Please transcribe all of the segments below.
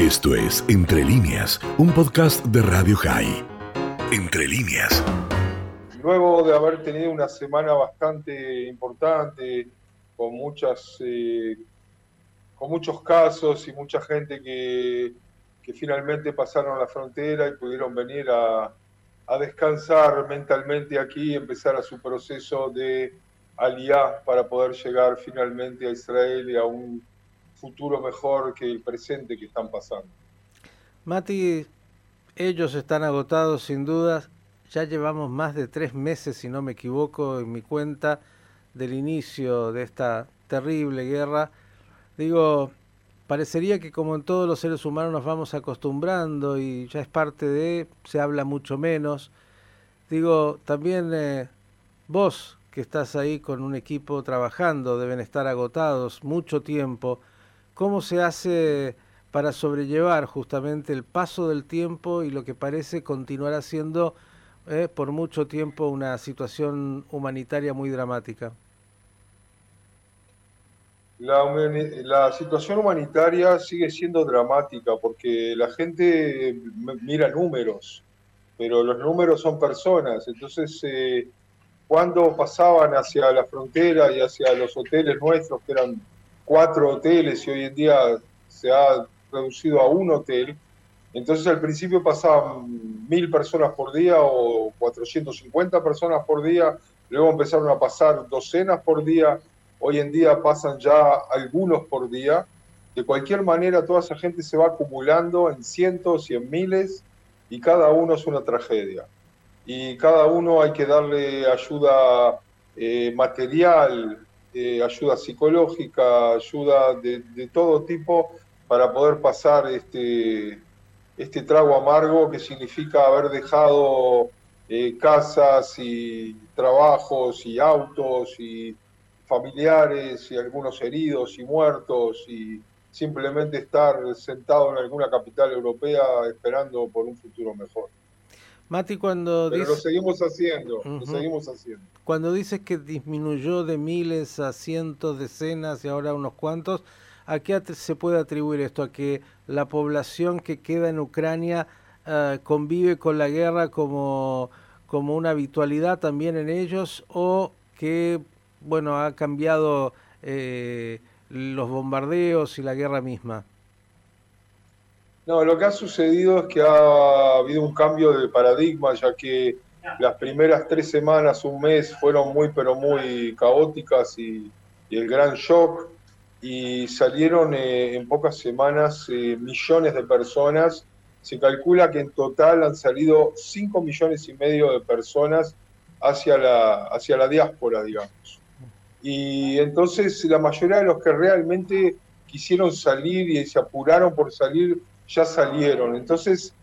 Esto es Entre líneas, un podcast de Radio High. Entre líneas. Luego de haber tenido una semana bastante importante, con muchas eh, con muchos casos y mucha gente que, que, finalmente pasaron la frontera y pudieron venir a, a descansar mentalmente aquí y empezar a su proceso de aliá para poder llegar finalmente a Israel y a un futuro mejor que el presente que están pasando. Mati, ellos están agotados sin duda. Ya llevamos más de tres meses, si no me equivoco, en mi cuenta del inicio de esta terrible guerra. Digo, parecería que como en todos los seres humanos nos vamos acostumbrando y ya es parte de, se habla mucho menos. Digo, también eh, vos que estás ahí con un equipo trabajando, deben estar agotados mucho tiempo. ¿Cómo se hace para sobrellevar justamente el paso del tiempo y lo que parece continuará siendo eh, por mucho tiempo una situación humanitaria muy dramática? La, la, situación humanitaria sigue siendo dramática porque la gente mira números, pero los números son personas. Entonces, eh, cuando pasaban hacia la frontera y hacia los hoteles nuestros, que eran cuatro hoteles y hoy en día se ha reducido a un hotel. Entonces al principio pasaban mil personas por día o 450 personas por día, luego empezaron a pasar docenas por día, hoy en día pasan ya algunos por día. De cualquier manera, toda esa gente se va acumulando en cientos y en miles y cada uno es una tragedia. Y cada uno hay que darle ayuda eh, material, eh, ayuda psicológica, ayuda de, todo tipo para poder pasar este, este trago amargo que significa haber dejado eh, casas y trabajos y autos y familiares y algunos heridos y muertos y simplemente estar sentado en alguna capital europea esperando por un futuro mejor. Mati, cuando Pero lo seguimos haciendo, lo seguimos haciendo. Cuando dices que disminuyó de miles a cientos, decenas y ahora unos cuantos, ¿a qué se puede atribuir esto? ¿A que la población que queda en Ucrania uh, convive con la guerra como, como una habitualidad también en ellos? ¿O que, bueno, ha cambiado eh, los bombardeos y la guerra misma? No, lo que ha sucedido es que ha habido un cambio de paradigma, ya que las primeras tres semanas, un mes, fueron muy, pero muy caóticas y, el gran shock, y salieron eh, en pocas semanas eh, millones de personas. Se calcula que en total han salido 5 millones y medio de personas hacia la, hacia la diáspora, digamos. Y entonces la mayoría de los que realmente quisieron salir y se apuraron por salir ya salieron. Entonces,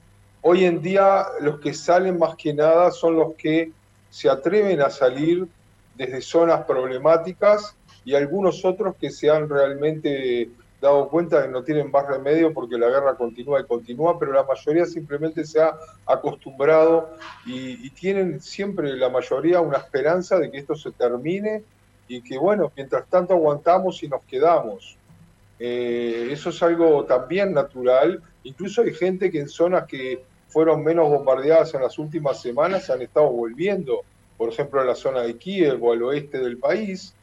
hoy en día los que salen más que nada son los que se atreven a salir desde zonas problemáticas y algunos otros que se han realmente dado cuenta de que no tienen más remedio porque la guerra continúa y continúa, pero la mayoría simplemente se ha acostumbrado y, tienen siempre la mayoría una esperanza de que esto se termine y que bueno, mientras tanto aguantamos y nos quedamos. Eh, eso es algo también natural. Incluso hay gente que en zonas que fueron menos bombardeadas en las últimas semanas han estado volviendo, por ejemplo, a la zona de Kiev o al oeste del país,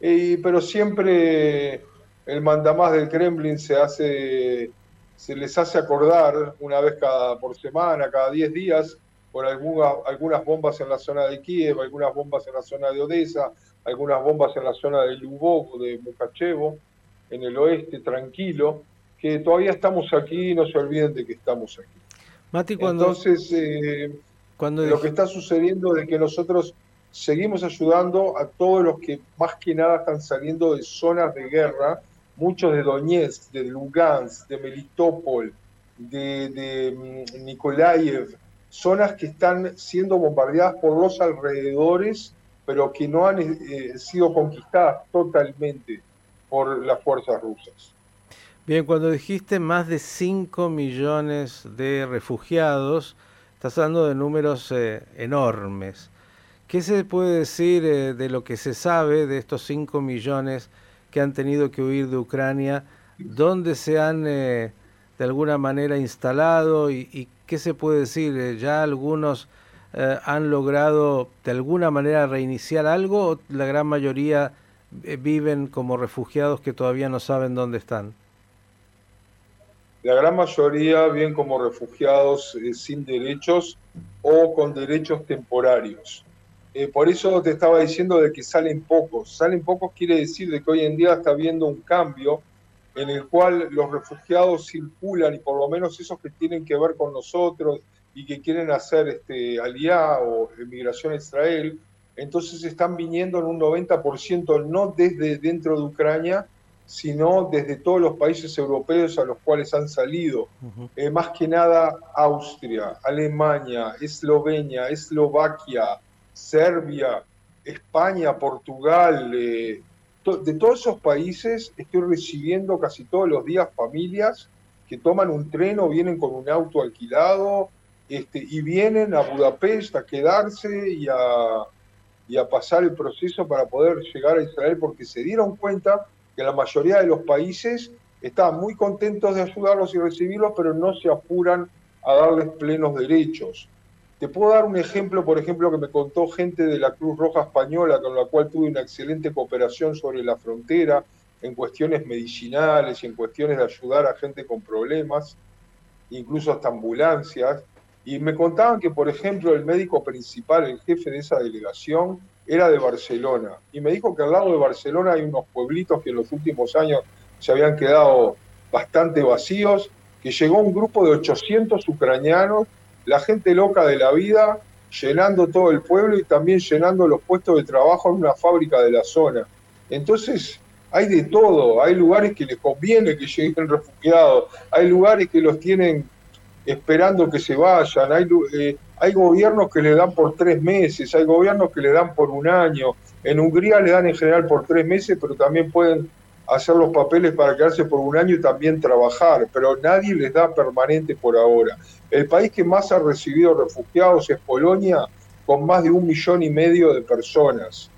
eh, pero siempre el mandamás del Kremlin se les hace acordar una vez cada por semana, cada 10 días, por algunas, algunas bombas en la zona de Kiev, algunas bombas en la zona de Odessa, algunas bombas en la zona de Lubov, de Mukachevo en el oeste, tranquilo, que todavía estamos aquí y no se olviden de que estamos aquí. Mati, cuando, Entonces, eh, cuando lo que está sucediendo es que nosotros seguimos ayudando a todos los que más que nada están saliendo de zonas de guerra, muchos de Donetsk, de Lugansk, de Melitopol, de, de mm, Nikolaev, zonas que están siendo bombardeadas por los alrededores, pero que no han eh, sido conquistadas totalmente por las fuerzas rusas. Bien, cuando dijiste más de 5 millones de refugiados, estás hablando de números eh, enormes. ¿Qué se puede decir eh, de lo que se sabe de estos 5 millones que han tenido que huir de Ucrania? ¿Dónde se han eh, de alguna manera instalado y, qué se puede decir, ya algunos han logrado de alguna manera reiniciar algo o la gran mayoría viven como refugiados que todavía no saben dónde están? La gran mayoría viven como refugiados sin derechos o con derechos temporarios. Eh, por eso te estaba diciendo de que salen pocos. Salen pocos quiere decir de que hoy en día está habiendo un cambio en el cual los refugiados circulan y por lo menos esos que tienen que ver con nosotros y que quieren hacer este, aliá o emigración a Israel, entonces están viniendo en un 90% no desde dentro de Ucrania, sino desde todos los países europeos a los cuales han salido. Eh, más que nada Austria, Alemania, Eslovenia, Eslovaquia, Serbia, España, Portugal. Eh, de todos esos países estoy recibiendo casi todos los días familias que toman un tren o vienen con un auto alquilado este, y vienen a Budapest a quedarse y a, y a pasar el proceso para poder llegar a Israel porque se dieron cuenta que la mayoría de los países están muy contentos de ayudarlos y recibirlos, pero no se apuran a darles plenos derechos. Te puedo dar un ejemplo, por ejemplo, que me contó gente de la Cruz Roja Española, con la cual tuve una excelente cooperación sobre la frontera, en cuestiones medicinales y en cuestiones de ayudar a gente con problemas, incluso hasta ambulancias. Y me contaban que, por ejemplo, el médico principal, el jefe de esa delegación, era de Barcelona. Y me dijo que al lado de Barcelona hay unos pueblitos que en los últimos años se habían quedado bastante vacíos, que llegó un grupo de 800 ucranianos, la gente loca de la vida, llenando todo el pueblo y también llenando los puestos de trabajo en una fábrica de la zona. Entonces, hay de todo, hay lugares que les conviene que lleguen refugiados, hay lugares que los tienen esperando que se vayan, hay, eh, hay gobiernos que le dan por tres meses, hay gobiernos que le dan por un año. En Hungría le dan en general por tres meses, pero también pueden hacer los papeles para quedarse por un año y también trabajar, pero nadie les da permanente por ahora. El país que más ha recibido refugiados es Polonia, con más de un millón y medio de personas.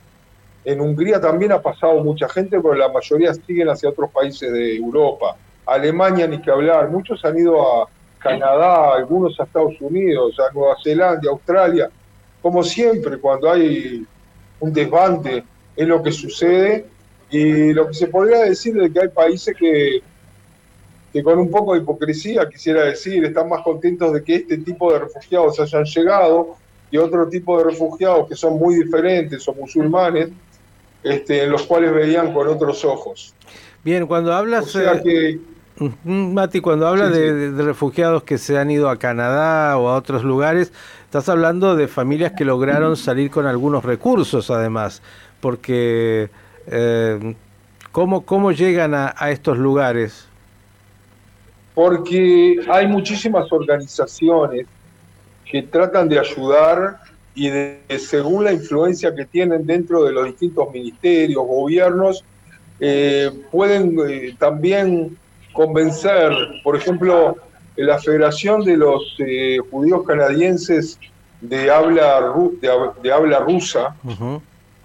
En Hungría también ha pasado mucha gente, pero la mayoría siguen hacia otros países de Europa. Alemania, ni que hablar, muchos han ido a, Canadá, algunos a Estados Unidos, a Nueva Zelanda, Australia. Como siempre, cuando hay un desbande, es lo que sucede. Y lo que se podría decir es que hay países que, que con un poco de hipocresía, quisiera decir, están más contentos de que este tipo de refugiados hayan llegado y otro tipo de refugiados que son muy diferentes, son musulmanes, este, en los cuales veían con otros ojos. Bien, cuando hablas... O sea que, Mati, cuando habla de, refugiados que se han ido a Canadá o a otros lugares, estás hablando de familias que lograron salir con algunos recursos, además, porque eh, ¿cómo, ¿cómo llegan a, estos lugares? Porque hay muchísimas organizaciones que tratan de ayudar y de, según la influencia que tienen dentro de los distintos ministerios, gobiernos, eh, pueden eh, también convencer, por ejemplo, la Federación de los eh, Judíos Canadienses de habla, de, habla rusa,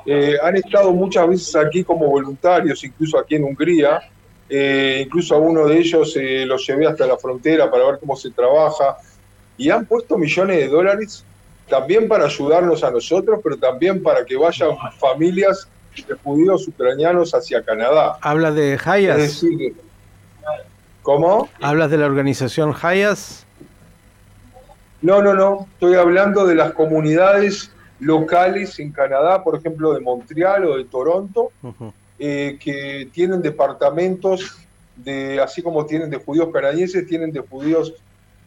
eh, han estado muchas veces aquí como voluntarios, incluso aquí en Hungría, eh, incluso a uno de ellos los llevé hasta la frontera para ver cómo se trabaja, y han puesto millones de dólares también para ayudarnos a nosotros, pero también para que vayan familias de judíos ucranianos hacia Canadá. Habla de Hayas. Es decir, ¿Cómo? ¿Hablas de la organización Hayas? No, no, no. Estoy hablando de las comunidades locales en Canadá, por ejemplo, de Montreal o de Toronto, eh, que tienen departamentos de, así como tienen de judíos canadienses, tienen de judíos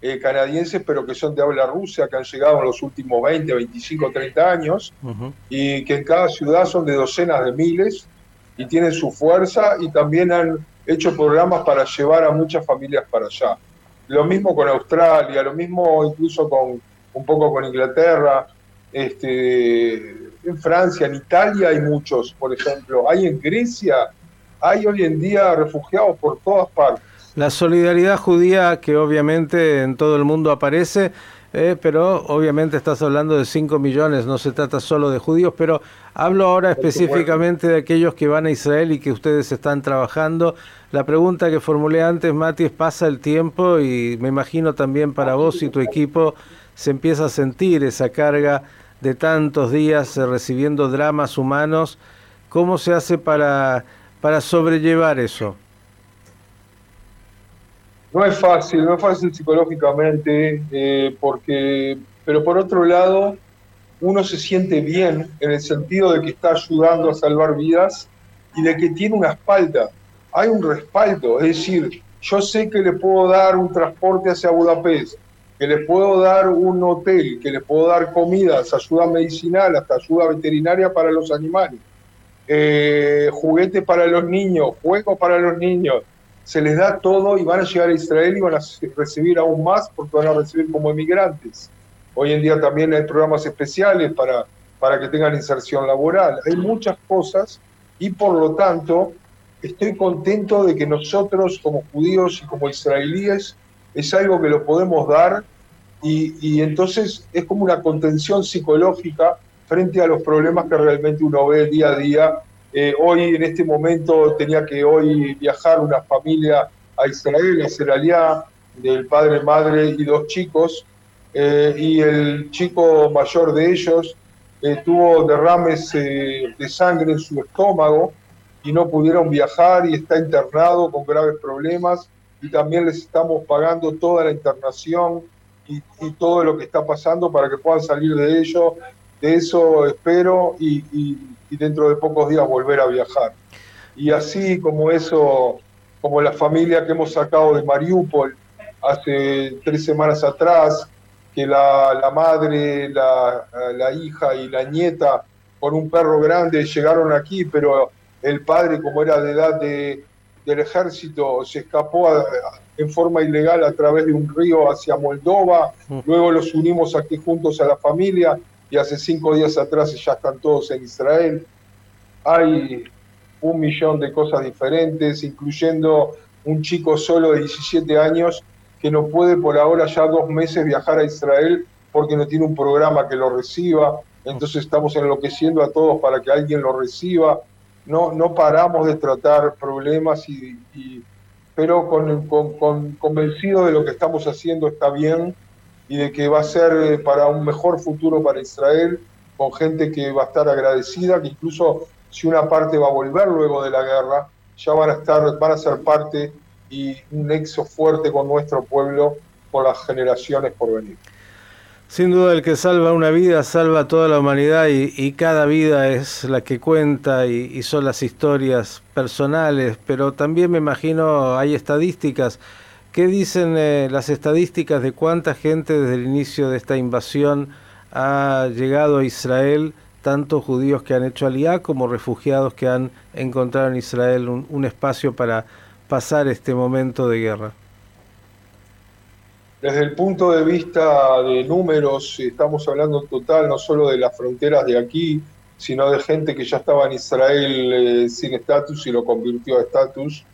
eh, canadienses, pero que son de habla rusa, que han llegado en los últimos 20, 25, 30 años, y que en cada ciudad son de docenas de miles y tienen su fuerza y también han hecho programas para llevar a muchas familias para allá. Lo mismo con Australia, lo mismo incluso con un poco con Inglaterra, este, en Francia, en Italia hay muchos, por ejemplo, hay en Grecia, hay hoy en día refugiados por todas partes. La solidaridad judía que obviamente en todo el mundo aparece, eh, pero obviamente estás hablando de 5 millones, no se trata solo de judíos, pero hablo ahora específicamente de aquellos que van a Israel y que ustedes están trabajando. La pregunta que formulé antes, Mati, es pasa el tiempo y me imagino también para vos y tu equipo se empieza a sentir esa carga de tantos días eh, recibiendo dramas humanos. ¿Cómo se hace para, para sobrellevar eso? No es fácil, no es fácil psicológicamente, eh, porque, pero por otro lado, uno se siente bien en el sentido de que está ayudando a salvar vidas y de que tiene una espalda, hay un respaldo, es decir, yo sé que le puedo dar un transporte hacia Budapest, que le puedo dar un hotel, que le puedo dar comidas, ayuda medicinal, hasta ayuda veterinaria para los animales, eh, juguetes para los niños, juegos para los niños, se les da todo y van a llegar a Israel y van a recibir aún más porque van a recibir como emigrantes. Hoy en día también hay programas especiales para, para que tengan inserción laboral. Hay muchas cosas y por lo tanto estoy contento de que nosotros como judíos y como israelíes es algo que lo podemos dar y, y entonces es como una contención psicológica frente a los problemas que realmente uno ve día a día eh, hoy, en este momento, tenía que hoy viajar una familia a Israel, a Seraliá, del padre, madre y dos chicos, eh, y el chico mayor de ellos eh, tuvo derrames de sangre en su estómago y no pudieron viajar y está internado con graves problemas y también les estamos pagando toda la internación y, todo lo que está pasando para que puedan salir de ello. De eso espero y y dentro de pocos días volver a viajar. Y así como eso, como la familia que hemos sacado de Mariupol hace tres semanas atrás, que la, la madre, la, la, hija y la nieta con un perro grande llegaron aquí, pero el padre, como era de edad de, del ejército, se escapó en forma ilegal a través de un río hacia Moldova, mm. luego los unimos aquí juntos a la familia y hace cinco días atrás ya están todos en Israel. Hay un millón de cosas diferentes, incluyendo un chico solo de 17 años que no puede por ahora ya dos meses viajar a Israel porque no tiene un programa que lo reciba. Entonces estamos enloqueciendo a todos para que alguien lo reciba. No, no paramos de tratar problemas, y, pero con, con, convencido de lo que estamos haciendo está bien y de que va a ser eh, para un mejor futuro para Israel, con gente que va a estar agradecida, que incluso si una parte va a volver luego de la guerra, ya van a estar, van a ser parte y un nexo fuerte con nuestro pueblo por las generaciones por venir. Sin duda el que salva una vida salva toda la humanidad y, cada vida es la que cuenta y, son las historias personales, pero también me imagino hay estadísticas ¿Qué dicen eh, las estadísticas de cuánta gente desde el inicio de esta invasión ha llegado a Israel, tanto judíos que han hecho aliá como refugiados que han encontrado en Israel un, espacio para pasar este momento de guerra? Desde el punto de vista de números, estamos hablando total no solo de las fronteras de aquí, sino de gente que ya estaba en Israel eh, sin estatus y lo convirtió a estatus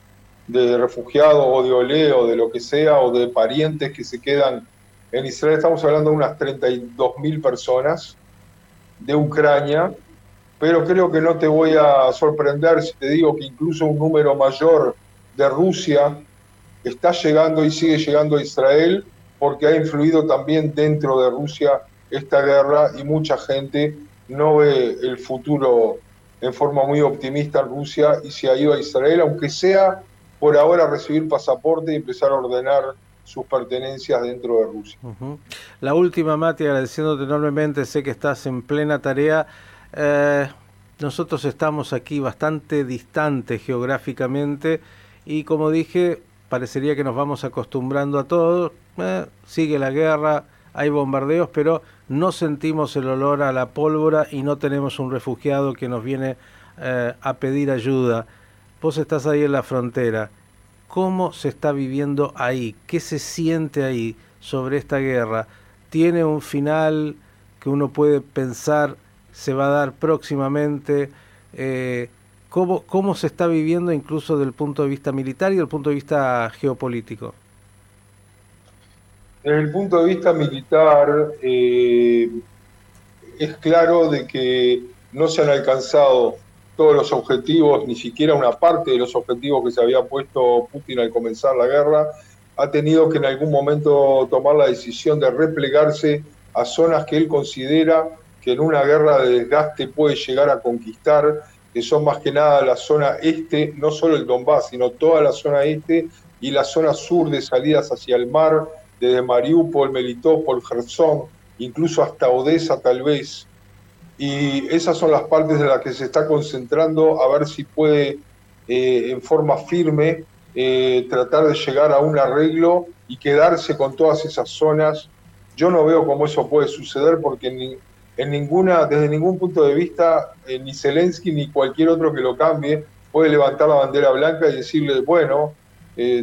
de refugiados o de olé o de lo que sea, o de parientes que se quedan en Israel. Estamos hablando de unas 32 mil personas de Ucrania, pero creo que no te voy a sorprender si te digo que incluso un número mayor de Rusia está llegando y sigue llegando a Israel porque ha influido también dentro de Rusia esta guerra y mucha gente no ve el futuro en forma muy optimista en Rusia y se ha ido a Israel, aunque sea por ahora recibir pasaporte y empezar a ordenar sus pertenencias dentro de Rusia. La última, Mati, agradeciéndote enormemente, sé que estás en plena tarea. Eh, nosotros estamos aquí bastante distantes geográficamente y como dije, parecería que nos vamos acostumbrando a todo. Eh, sigue la guerra, hay bombardeos, pero no sentimos el olor a la pólvora y no tenemos un refugiado que nos viene eh, a pedir ayuda. Vos estás ahí en la frontera. ¿Cómo se está viviendo ahí? ¿Qué se siente ahí sobre esta guerra? ¿Tiene un final que uno puede pensar se va a dar próximamente? Eh, ¿cómo, ¿Cómo se está viviendo incluso desde el punto de vista militar y del punto de vista geopolítico? Desde el punto de vista militar, eh, es claro de que no se han alcanzado todos los objetivos, ni siquiera una parte de los objetivos que se había puesto Putin al comenzar la guerra. Ha tenido que en algún momento tomar la decisión de replegarse a zonas que él considera que en una guerra de desgaste puede llegar a conquistar, que son más que nada la zona este, no solo el Donbass, sino toda la zona este y la zona sur de salidas hacia el mar, desde Mariupol, Melitopol, Kherson, incluso hasta Odessa tal vez. Y esas son las partes de las que se está concentrando a ver si puede eh, en forma firme eh, tratar de llegar a un arreglo y quedarse con todas esas zonas. Yo no veo cómo eso puede suceder porque en ninguna, desde ningún punto de vista, eh, ni Zelensky ni cualquier otro que lo cambie puede levantar la bandera blanca y decirle, bueno,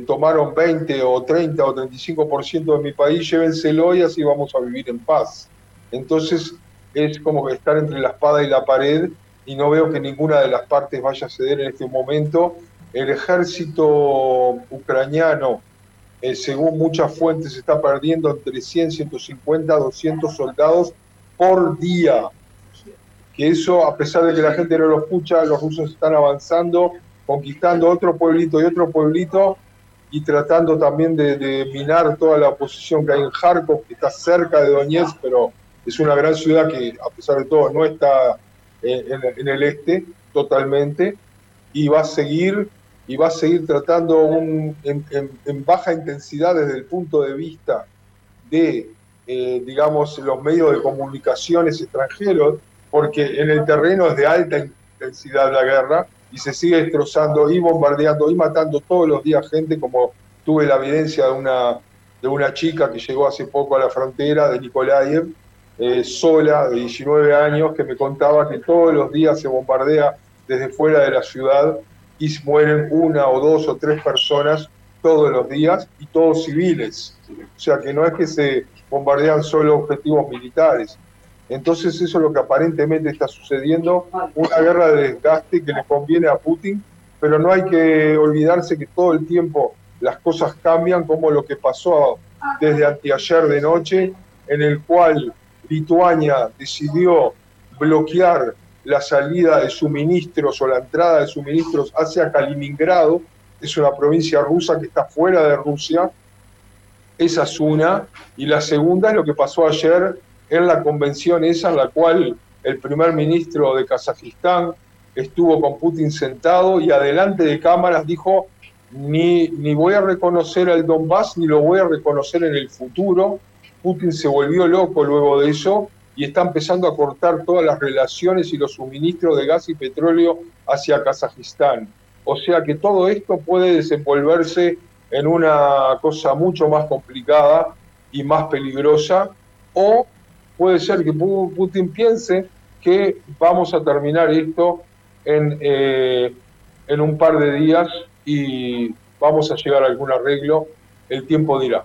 tomaron 20 o 30 o 35% de mi país, llévenselo y así vamos a vivir en paz. Entonces es como que estar entre la espada y la pared y no veo que ninguna de las partes vaya a ceder en este momento. El ejército ucraniano, eh, según muchas fuentes, está perdiendo entre 100, 150, 200 soldados por día. Que eso, a pesar de que la gente no lo escucha, los rusos están avanzando, conquistando otro pueblito y otro pueblito y tratando también de, minar toda la oposición que hay en Kharkov, que está cerca de Donetsk, pero es una gran ciudad que a pesar de todo no está en, el este totalmente y va a seguir y va a seguir tratando un, en, baja intensidad desde el punto de vista de eh, digamos, los medios de comunicaciones extranjeros, porque en el terreno es de alta intensidad la guerra y se sigue destrozando y bombardeando y matando todos los días gente, como tuve la evidencia de una, de una chica que llegó hace poco a la frontera de Nikolaev, eh, sola, de 19 años, que me contaba que todos los días se bombardea desde fuera de la ciudad y mueren una o dos o tres personas todos los días y todos civiles. O sea que no es que se bombardean solo objetivos militares. Entonces eso es lo que aparentemente está sucediendo, una guerra de desgaste que le conviene a Putin, pero no hay que olvidarse que todo el tiempo las cosas cambian, como lo que pasó desde anteayer de noche, en el cual Lituania decidió bloquear la salida de suministros o la entrada de suministros hacia Kaliningrado, es una provincia rusa que está fuera de Rusia, esa es una. Y la segunda es lo que pasó ayer en la convención esa en la cual el primer ministro de Kazajistán estuvo con Putin sentado y adelante de cámaras dijo, ni, ni voy a reconocer al Donbass ni lo voy a reconocer en el futuro. Putin se volvió loco luego de eso y está empezando a cortar todas las relaciones y los suministros de gas y petróleo hacia Kazajistán. O sea que todo esto puede desenvolverse en una cosa mucho más complicada y más peligrosa, o puede ser que Putin piense que vamos a terminar esto en, eh, en un par de días y vamos a llegar a algún arreglo, el tiempo dirá.